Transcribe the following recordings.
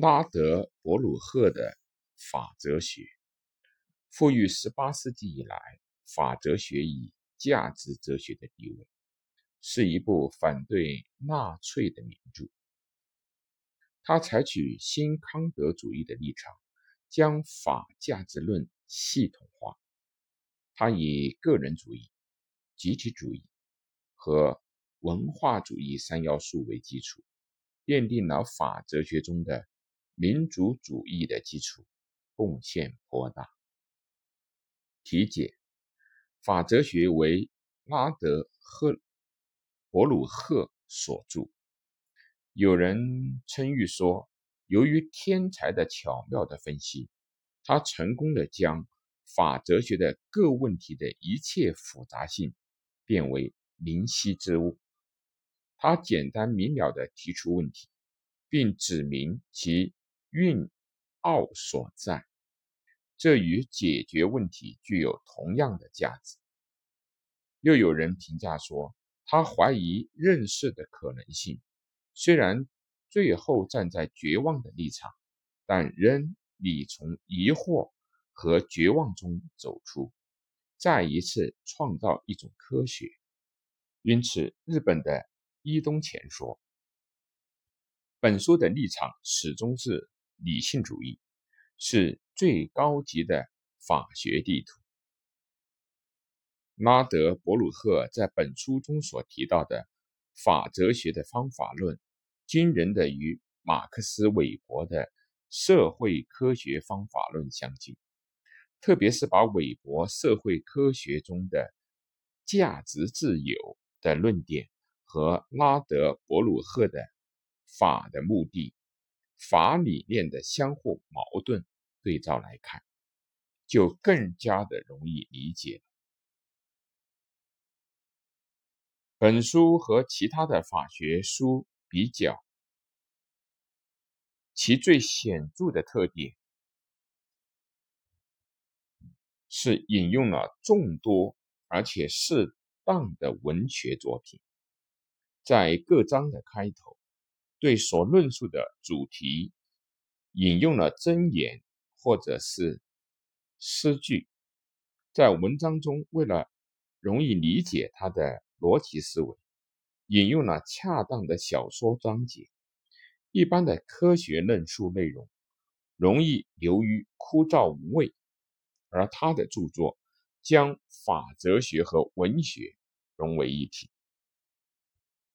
拉德伯鲁赫的法哲学，赋予十八世纪以来法哲学以价值哲学的地位，是一部反对纳粹的名著。他采取新康德主义的立场，将法价值论系统化。他以个人主义、集体主义和文化主义三要素为基础，奠定了法哲学中的民族主义的基础，贡献颇大。题解：法哲学为拉德赫伯鲁赫所著。有人称誉说，由于天才的巧妙的分析，他成功的将法哲学的各问题的一切复杂性变为明晰之物。他简单明了的提出问题，并指明其蕴奥所在，这与解决问题具有同样的价值。又有人评价说，他怀疑认识的可能性。虽然最后站在绝望的立场，但仍已从疑惑和绝望中走出，再一次创造一种科学。因此，日本的伊东前说：“本书的立场始终是理性主义，是最高级的法学地图。”拉德伯鲁赫在本书中所提到的。法哲学的方法论，惊人的与马克思韦伯的社会科学方法论相近，特别是把韦伯社会科学中的价值自由的论点和拉德伯鲁赫的法的目的、法理念的相互矛盾对照来看，就更加的容易理解了。本书和其他的法学书比较，其最显著的特点是引用了众多而且适当的文学作品，在各章的开头，对所论述的主题引用了箴言或者是诗句，在文章中为了容易理解他的。逻辑思维引用了恰当的小说章节，一般的科学论述内容容易流于枯燥无味，而他的著作将法哲学和文学融为一体，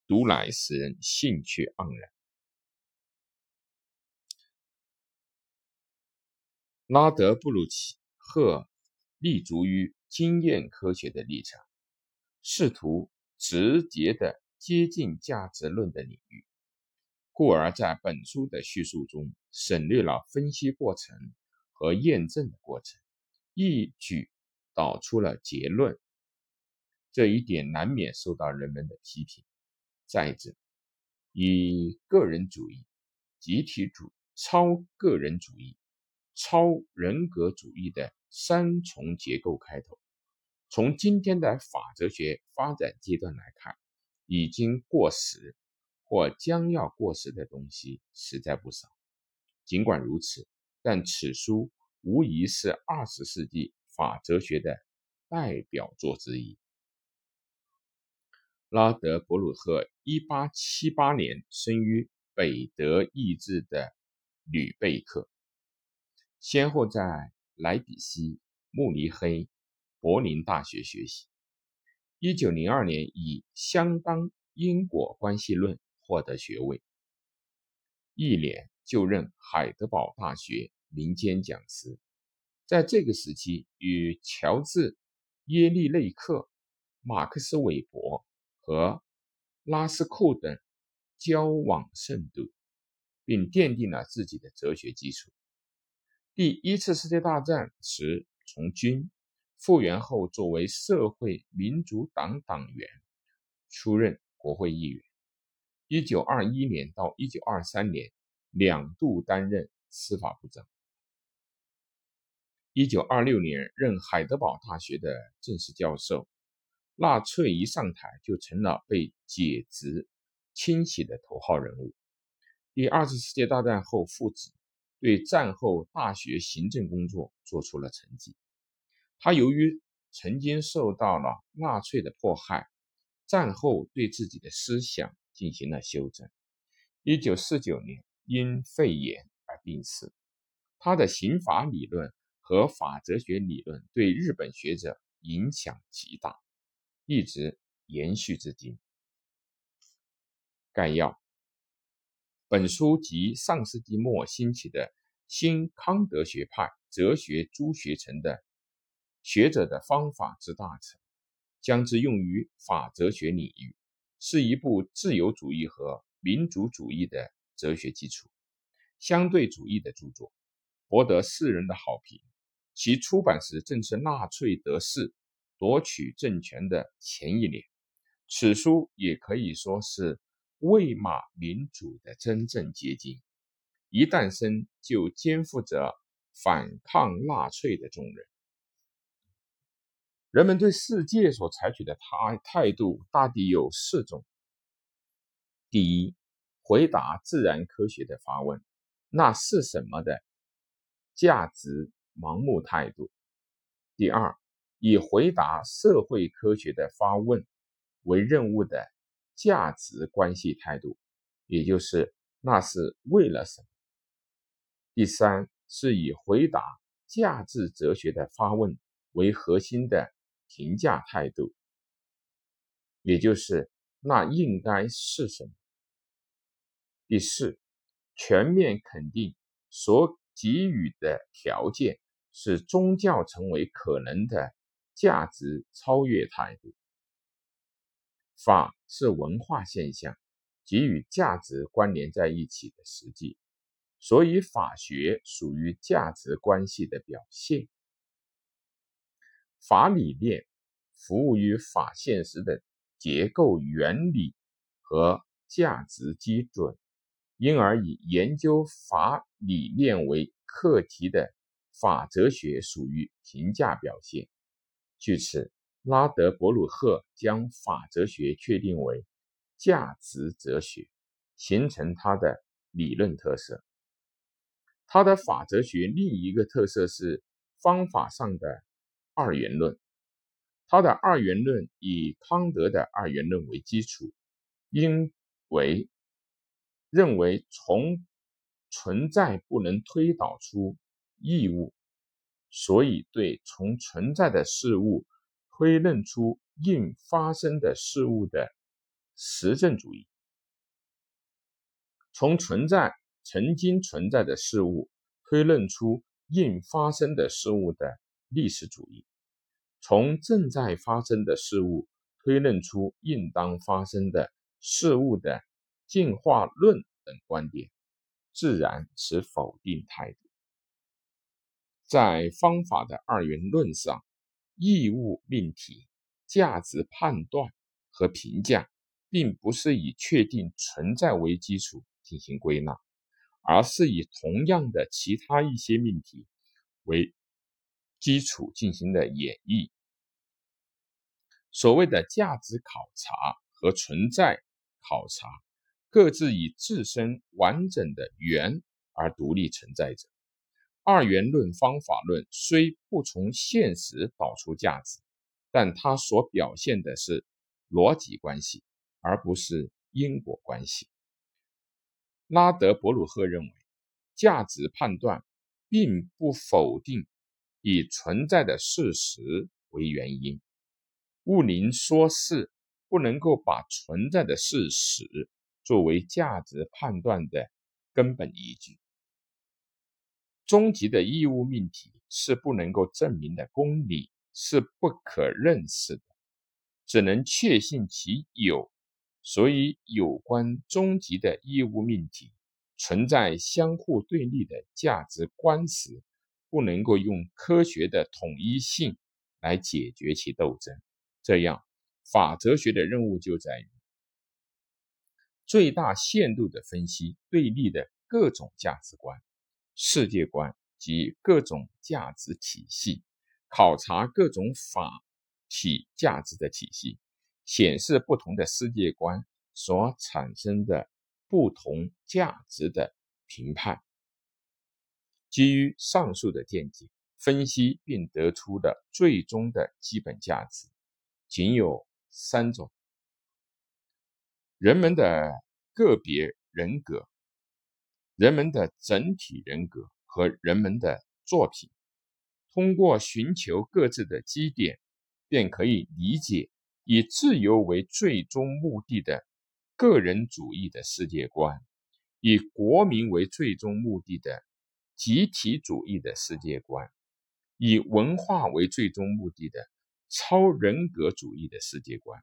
读来使人兴趣盎然。拉德布鲁奇赫立足于经验科学的立场，试图。直接的接近价值论的领域，故而在本书的叙述中省略了分析过程和验证的过程，一举导出了结论。这一点难免受到人们的批评。再者，以个人主义、集体主义、超个人主义、超人格主义的三重结构开头。从今天的法哲学发展阶段来看，已经过时或将要过时的东西实在不少。尽管如此，但此书无疑是二十世纪法哲学的代表作之一。拉德伯鲁赫一八七八年生于北德意志的吕贝克，先后在莱比锡、慕尼黑。柏林大学学习，一九零二年以相当因果关系论获得学位，一年就任海德堡大学民间讲师。在这个时期，与乔治·耶利内克、马克思·韦伯和拉斯库等交往甚笃，并奠定了自己的哲学基础。第一次世界大战时从军。复员后，作为社会民主党党员，出任国会议员。一九二一年到一九二三年，两度担任司法部长。一九二六年，任海德堡大学的正式教授。纳粹一上台，就成了被解职清洗的头号人物。第二次世界大战后复职，对战后大学行政工作做出了成绩。他由于曾经受到了纳粹的迫害，战后对自己的思想进行了修正。一九四九年因肺炎而病逝。他的刑法理论和法哲学理论对日本学者影响极大，一直延续至今。概要：本书集上世纪末兴起的新康德学派哲学诸学成的学者的方法之大成，将之用于法哲学领域，是一部自由主义和民主主义的哲学基础，相对主义的著作。博得世人的好评。其出版时正是纳粹得势、夺取政权的前一年。此书也可以说是魏玛民主的真正结晶。一诞生就肩负着反抗纳粹的重任。人们对世界所采取的态态度大抵有四种：第一，回答自然科学的发问：“那是什么的？”价值盲目态度。第二，以回答社会科学的发问为任务的价值关系态度，也就是那是为了什么。第三，是以回答价值哲学的发问为核心的评价态度，也就是那应该是什么。第四，全面肯定所。给予的条件是宗教成为可能的价值超越态度。法是文化现象，及与价值关联在一起的实际，所以法学属于价值关系的表现。法理念服务于法现实的结构原理和价值基准。因而，以研究法理念为课题的法哲学属于评价表现。据此，拉德伯鲁赫将法哲学确定为价值哲学，形成他的理论特色。他的法哲学另一个特色是方法上的二元论。他的二元论以康德的二元论为基础，因为。认为从存在不能推导出义务，所以对从存在的事物推论出应发生的事物的实证主义，从存在曾经存在的事物推论出应发生的事物的历史主义，从正在发生的事物推论出应当发生的事物的。进化论等观点，自然持否定态度。在方法的二元论上，义务命题、价值判断和评价，并不是以确定存在为基础进行归纳，而是以同样的其他一些命题为基础进行的演绎。所谓的价值考察和存在考察。各自以自身完整的元而独立存在着。二元论方法论虽不从现实导出价值，但它所表现的是逻辑关系，而不是因果关系。拉德伯鲁赫认为，价值判断并不否定以存在的事实为原因。物宁说是不能够把存在的事实。作为价值判断的根本依据，终极的义务命题是不能够证明的公理，是不可认识的，只能确信其有。所以，有关终极的义务命题存在相互对立的价值观时，不能够用科学的统一性来解决其斗争。这样，法哲学的任务就在于。最大限度地分析对立的各种价值观、世界观及各种价值体系，考察各种法体价值的体系，显示不同的世界观所产生的不同价值的评判。基于上述的见解，分析并得出的最终的基本价值仅有三种：人们的个别人格、人们的整体人格和人们的作品。通过寻求各自的基点，便可以理解以自由为最终目的的个人主义的世界观，以国民为最终目的的集体主义的世界观，以文化为最终目的的超人格主义的世界观。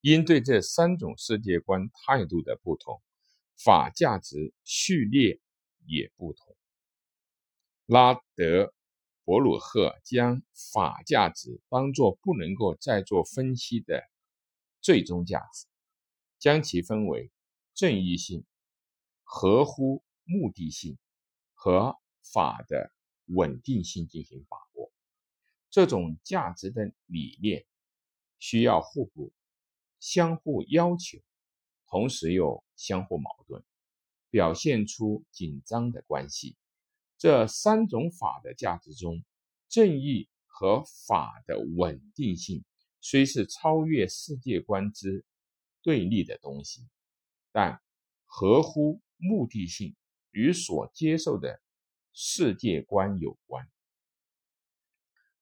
因对这三种世界观态度的不同，法价值序列也不同。拉德。伯鲁赫将法价值当作不能够再做分析的最终价值，将其分为正义性、合乎目的性和法的稳定性进行把握。这种价值的理念需要互补、相互要求，同时又相互矛盾，表现出紧张的关系。这三种法的价值中，正义和法的稳定性虽是超越世界观之对立的东西，但合乎目的性与所接受的世界观有关，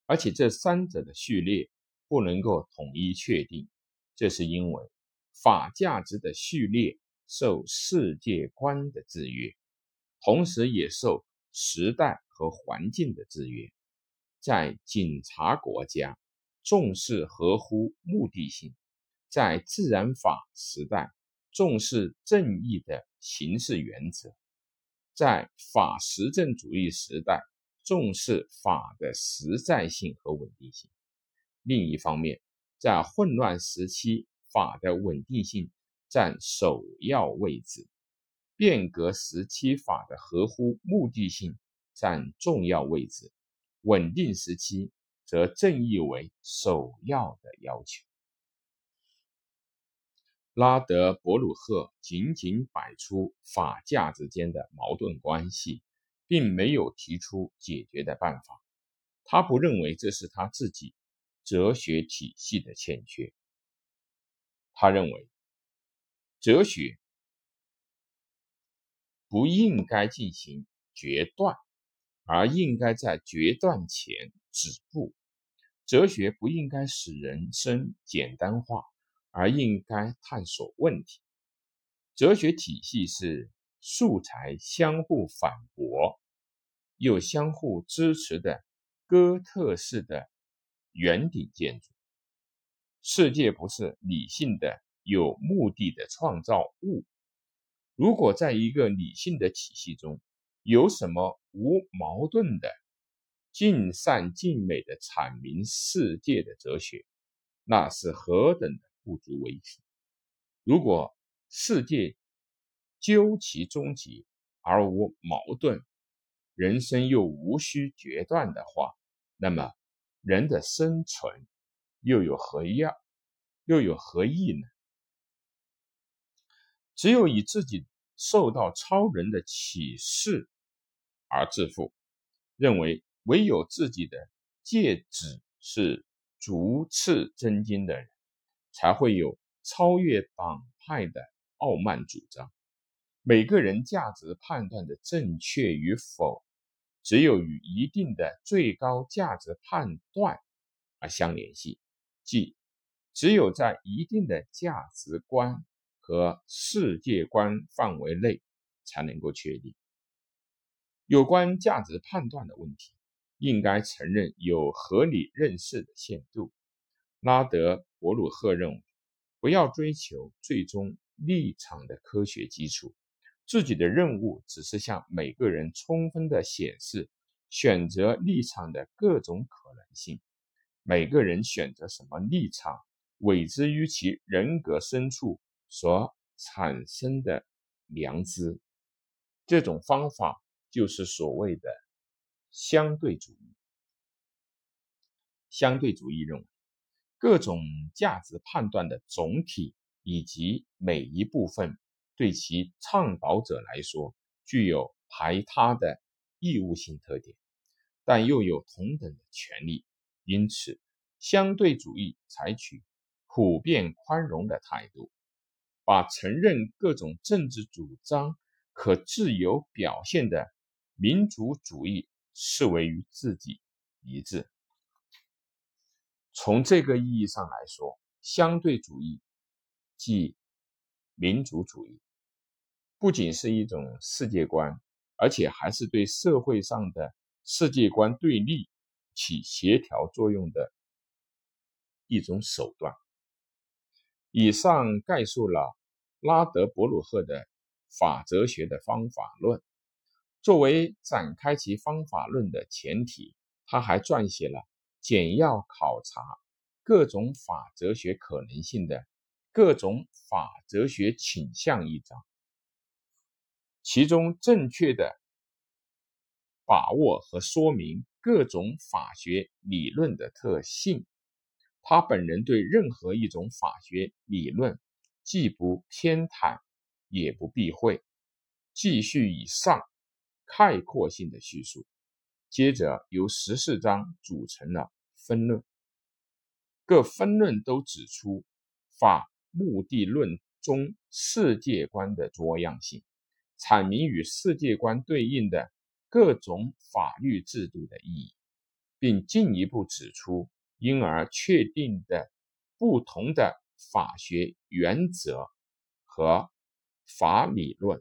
而且这三者的序列不能够统一确定，这是因为法价值的序列受世界观的制约，同时也受。时代和环境的制约，在警察国家重视合乎目的性，在自然法时代重视正义的形式原则，在法实证主义时代重视法的实在性和稳定性。另一方面，在混乱时期，法的稳定性占首要位置。变革时期法的合乎目的性占重要位置，稳定时期则正义为首要的要求。拉德伯鲁赫仅仅摆出法价之间的矛盾关系，并没有提出解决的办法。他不认为这是他自己哲学体系的欠缺。他认为哲学。不应该进行决断，而应该在决断前止步。哲学不应该使人生简单化，而应该探索问题。哲学体系是素材相互反驳又相互支持的哥特式的圆顶建筑。世界不是理性的、有目的的创造物。如果在一个理性的体系中，有什么无矛盾的、尽善尽美的阐明世界的哲学，那是何等的不足为奇！如果世界究其终极而无矛盾，人生又无需决断的话，那么人的生存又有何样，又有何意呢？只有以自己受到超人的启示而致富，认为唯有自己的戒指是逐次真经的人，才会有超越党派的傲慢主张。每个人价值判断的正确与否，只有与一定的最高价值判断而相联系，即只有在一定的价值观。和世界观范围内才能够确定有关价值判断的问题，应该承认有合理认识的限度。拉德伯鲁赫认为，不要追求最终立场的科学基础，自己的任务只是向每个人充分的显示选择立场的各种可能性。每个人选择什么立场，委之于其人格深处。所产生的良知，这种方法就是所谓的相对主义。相对主义认为，各种价值判断的总体以及每一部分对其倡导者来说具有排他的义务性特点，但又有同等的权利。因此，相对主义采取普遍宽容的态度，把承认各种政治主张可自由表现的民族主义视为与自己一致。从这个意义上来说，相对主义即民族主义，不仅是一种世界观，而且还是对社会上的世界观对立起协调作用的一种手段。以上概述了拉德伯鲁赫的法哲学的方法论。作为展开其方法论的前提，他还撰写了简要考察各种法哲学可能性的各种法哲学倾向一章，其中正确的把握和说明各种法学理论的特性。他本人对任何一种法学理论既不偏袒，也不避讳，继续以上。概括性的叙述，接着由十四章组成了分论。各分论都指出法目的论中世界观的多样性，阐明与世界观对应的各种法律制度的意义，并进一步指出因而确定的不同的法学原则和法理论。